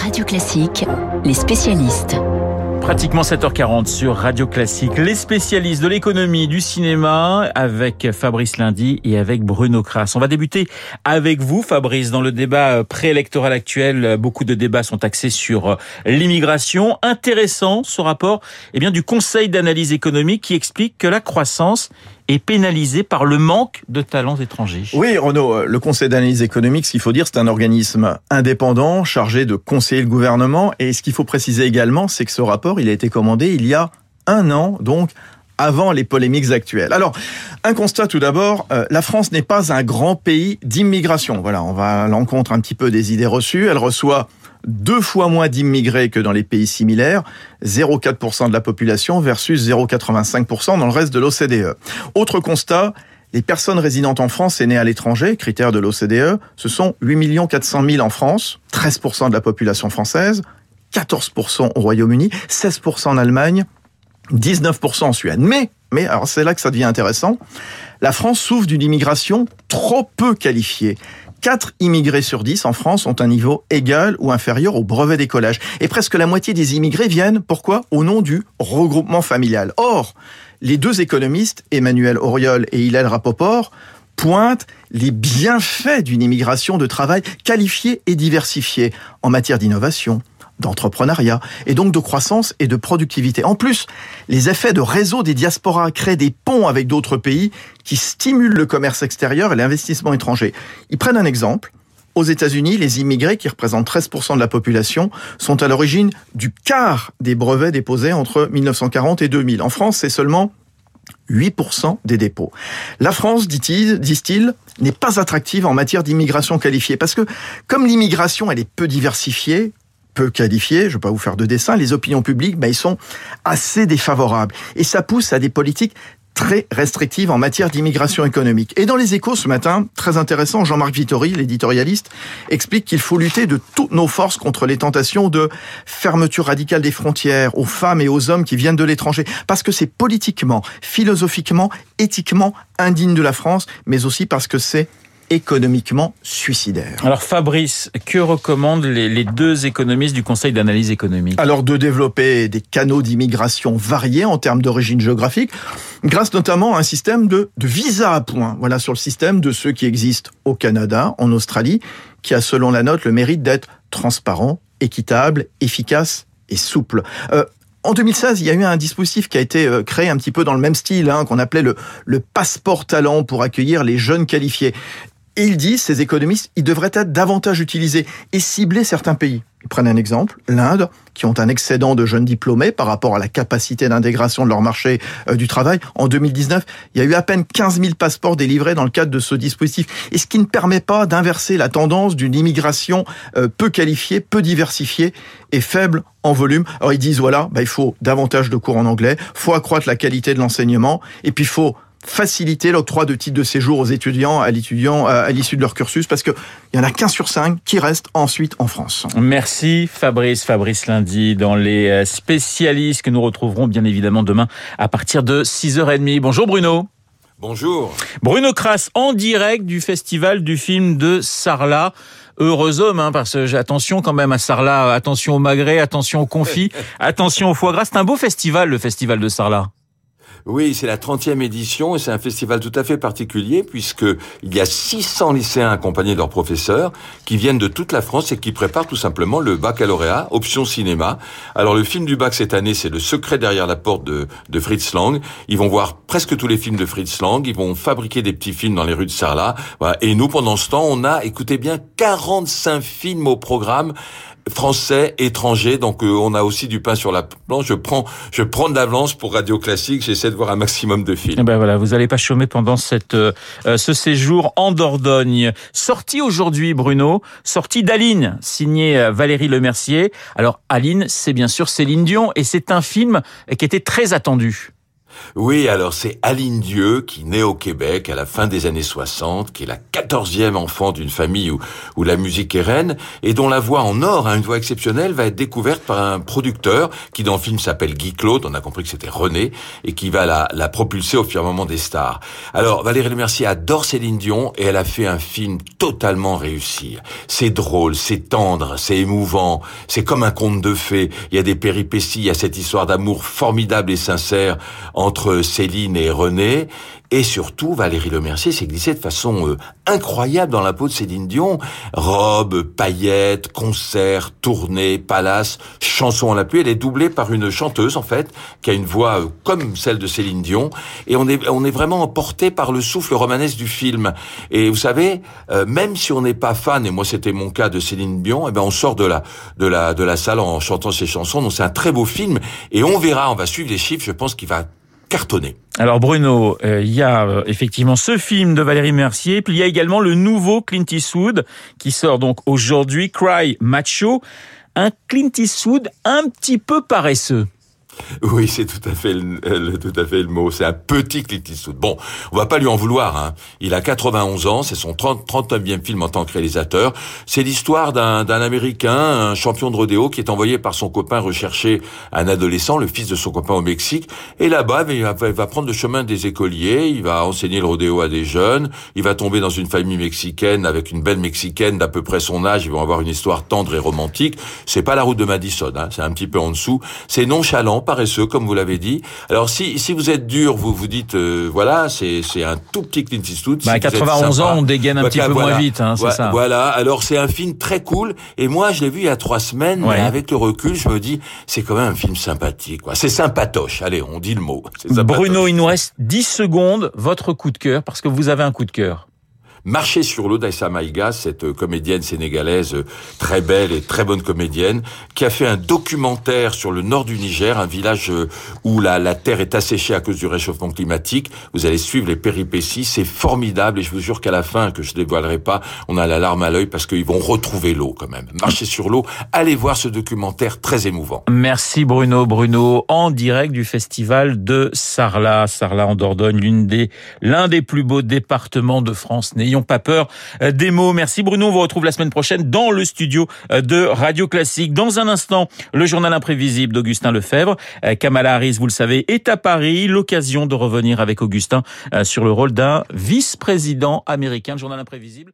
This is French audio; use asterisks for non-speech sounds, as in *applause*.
Radio Classique, les spécialistes. Pratiquement 7h40 sur Radio Classique. Les spécialistes de l'économie, du cinéma, avec Fabrice Lundi et avec Bruno Kras. On va débuter avec vous, Fabrice, dans le débat préélectoral actuel. Beaucoup de débats sont axés sur l'immigration. Intéressant ce rapport eh bien, du Conseil d'analyse économique qui explique que la croissance est pénalisé par le manque de talents étrangers. Oui, Renaud, le Conseil d'analyse économique, ce qu'il faut dire, c'est un organisme indépendant chargé de conseiller le gouvernement. Et ce qu'il faut préciser également, c'est que ce rapport, il a été commandé il y a un an, donc avant les polémiques actuelles. Alors, un constat tout d'abord, euh, la France n'est pas un grand pays d'immigration. Voilà, on va à l'encontre un petit peu des idées reçues. Elle reçoit deux fois moins d'immigrés que dans les pays similaires, 0,4% de la population versus 0,85% dans le reste de l'OCDE. Autre constat, les personnes résidentes en France et nées à l'étranger, critère de l'OCDE, ce sont 8 400 000 en France, 13% de la population française, 14% au Royaume-Uni, 16% en Allemagne, 19% en Suède. Mais, alors c'est là que ça devient intéressant, la France souffre d'une immigration trop peu qualifiée. 4 immigrés sur 10 en France ont un niveau égal ou inférieur au brevet d'écolage. Et presque la moitié des immigrés viennent, pourquoi? Au nom du regroupement familial. Or, les deux économistes, Emmanuel Auriol et Hillel Rapoport, pointent les bienfaits d'une immigration de travail qualifiée et diversifiée en matière d'innovation, d'entrepreneuriat et donc de croissance et de productivité. En plus, les effets de réseau des diasporas créent des ponts avec d'autres pays qui stimulent le commerce extérieur et l'investissement étranger. Ils prennent un exemple. Aux États-Unis, les immigrés, qui représentent 13% de la population, sont à l'origine du quart des brevets déposés entre 1940 et 2000. En France, c'est seulement 8% des dépôts. La France, disent-ils, n'est pas attractive en matière d'immigration qualifiée parce que comme l'immigration elle est peu diversifiée, peu qualifiés, je ne vais pas vous faire de dessin, les opinions publiques, ben, ils sont assez défavorables. Et ça pousse à des politiques très restrictives en matière d'immigration économique. Et dans les échos ce matin, très intéressant, Jean-Marc Vittori, l'éditorialiste, explique qu'il faut lutter de toutes nos forces contre les tentations de fermeture radicale des frontières aux femmes et aux hommes qui viennent de l'étranger. Parce que c'est politiquement, philosophiquement, éthiquement indigne de la France, mais aussi parce que c'est économiquement suicidaire. Alors Fabrice, que recommandent les, deux économistes du Conseil d'analyse économique? Alors de développer des canaux d'immigration variés en termes d'origine géographique, grâce notamment à un système de, de visa à points. Voilà sur le système de ceux qui existent au Canada, en Australie, qui a selon la note le mérite d'être transparent, équitable, efficace et souple. Euh, en 2016, il y a eu un dispositif qui a été euh, créé un petit peu dans le même style, hein, qu'on appelait le, le passeport talent pour accueillir les jeunes qualifiés. Et ils disent, ces économistes, ils devraient être davantage utilisés et cibler certains pays. Ils prennent un exemple, l'Inde, qui ont un excédent de jeunes diplômés par rapport à la capacité d'intégration de leur marché euh, du travail. En 2019, il y a eu à peine 15 000 passeports délivrés dans le cadre de ce dispositif. Et ce qui ne permet pas d'inverser la tendance d'une immigration euh, peu qualifiée, peu diversifiée et faible en volume. Alors ils disent, voilà, bah, il faut davantage de cours en anglais, faut accroître la qualité de l'enseignement, et puis il faut faciliter l'octroi de titres de séjour aux étudiants à l'étudiant euh, à l'issue de leur cursus parce que il y en a qu'un sur cinq qui reste ensuite en France. Merci Fabrice, Fabrice Lundi dans les euh, spécialistes que nous retrouverons bien évidemment demain à partir de 6h30. Bonjour Bruno. Bonjour. Bruno Kras en direct du festival du film de Sarlat heureux homme, hein, parce que attention quand même à Sarlat, attention au magret, attention au confit, *laughs* attention au foie gras. C'est un beau festival, le festival de Sarlat. Oui, c'est la 30e édition et c'est un festival tout à fait particulier puisque il y a 600 lycéens accompagnés de leurs professeurs qui viennent de toute la France et qui préparent tout simplement le baccalauréat option cinéma. Alors le film du bac cette année, c'est Le secret derrière la porte de, de Fritz Lang. Ils vont voir presque tous les films de Fritz Lang, ils vont fabriquer des petits films dans les rues de Sarlat. Voilà. Et nous, pendant ce temps, on a, écoutez bien, 45 films au programme français, étrangers. Donc euh, on a aussi du pain sur la planche. Je prends, je prends de l'avance pour Radio Classique. J'essaie de voir un maximum de films. Eh ben voilà, vous n'allez pas chômer pendant cette euh, ce séjour en Dordogne. Sorti aujourd'hui, Bruno, sortie d'Aline, signé euh, Valérie Lemercier. Alors Aline, c'est bien sûr Céline Dion et c'est un film qui était très attendu. Oui, alors c'est Aline Dieu qui naît au Québec à la fin des années 60, qui est la quatorzième enfant d'une famille où, où la musique est reine et dont la voix en or, hein, une voix exceptionnelle, va être découverte par un producteur qui dans le film s'appelle Guy Claude, on a compris que c'était René, et qui va la, la propulser au firmament des stars. Alors Valérie Lemercier adore Céline Dion et elle a fait un film totalement réussi. C'est drôle, c'est tendre, c'est émouvant, c'est comme un conte de fées. Il y a des péripéties, il y a cette histoire d'amour formidable et sincère entre Céline et René. Et surtout, Valérie Lemercier s'est glissée de façon euh, incroyable dans la peau de Céline Dion. Robe, paillettes, concerts, tournées, palace, chansons à la pluie. Elle est doublée par une chanteuse, en fait, qui a une voix euh, comme celle de Céline Dion. Et on est, on est vraiment emporté par le souffle romanesque du film. Et vous savez, euh, même si on n'est pas fan, et moi c'était mon cas de Céline Dion, eh ben on sort de la, de la, de la salle en chantant ses chansons. Donc c'est un très beau film. Et on verra, on va suivre les chiffres. Je pense qu'il va Alors Bruno, euh, il y a euh, effectivement ce film de Valérie Mercier, puis il y a également le nouveau Clint Eastwood qui sort donc aujourd'hui, Cry Macho, un Clint Eastwood un petit peu paresseux. *laughs* Oui, c'est tout à fait le, tout à fait le mot. C'est un petit Clint Eastwood. Bon, on va pas lui en vouloir. Hein. Il a 91 ans, c'est son 30, 39e film en tant que réalisateur. C'est l'histoire d'un Américain, un champion de rodéo, qui est envoyé par son copain rechercher un adolescent, le fils de son copain au Mexique. Et là-bas, il va, il va prendre le chemin des écoliers, il va enseigner le rodéo à des jeunes, il va tomber dans une famille mexicaine avec une belle mexicaine d'à peu près son âge. Ils vont avoir une histoire tendre et romantique. C'est pas la route de Madison, hein. c'est un petit peu en dessous. C'est nonchalant paresseux, comme vous l'avez dit. Alors si si vous êtes dur, vous vous dites euh, voilà, c'est c'est un tout petit Clint Eastwood. Bah, à 91 ans, on dégaine un petit peu moins vite, hein, c'est ça. Voilà. Alors c'est un film très cool. Et moi, je l'ai vu il y a trois semaines. Mais avec le recul, je me dis c'est quand même un film sympathique. Quoi. C'est sympatoche. Allez, on dit le mot. Bruno, il nous reste 10 secondes. Votre coup de cœur, parce que vous avez un coup de cœur. Marcher sur l'eau d'Aïssa Maïga, cette euh, comédienne sénégalaise euh, très belle et très bonne comédienne, qui a fait un documentaire sur le nord du Niger, un village euh, où la, la terre est asséchée à cause du réchauffement climatique. Vous allez suivre les péripéties, c'est formidable et je vous jure qu'à la fin, que je dévoilerai pas, on a la larme à l'œil parce qu'ils vont retrouver l'eau quand même. Marcher sur l'eau, allez voir ce documentaire très émouvant. Merci Bruno. Bruno, en direct du festival de Sarlat. Sarlat en Dordogne, l'une des, l'un des plus beaux départements de France n'ayons pas peur euh, des mots. Merci Bruno, on vous retrouve la semaine prochaine dans le studio euh, de Radio Classique. Dans un instant, le journal imprévisible d'Augustin Lefebvre. Euh, Kamala Harris, vous le savez, est à Paris. L'occasion de revenir avec Augustin sur le rôle d'un vice-président américain. Le journal imprévisible.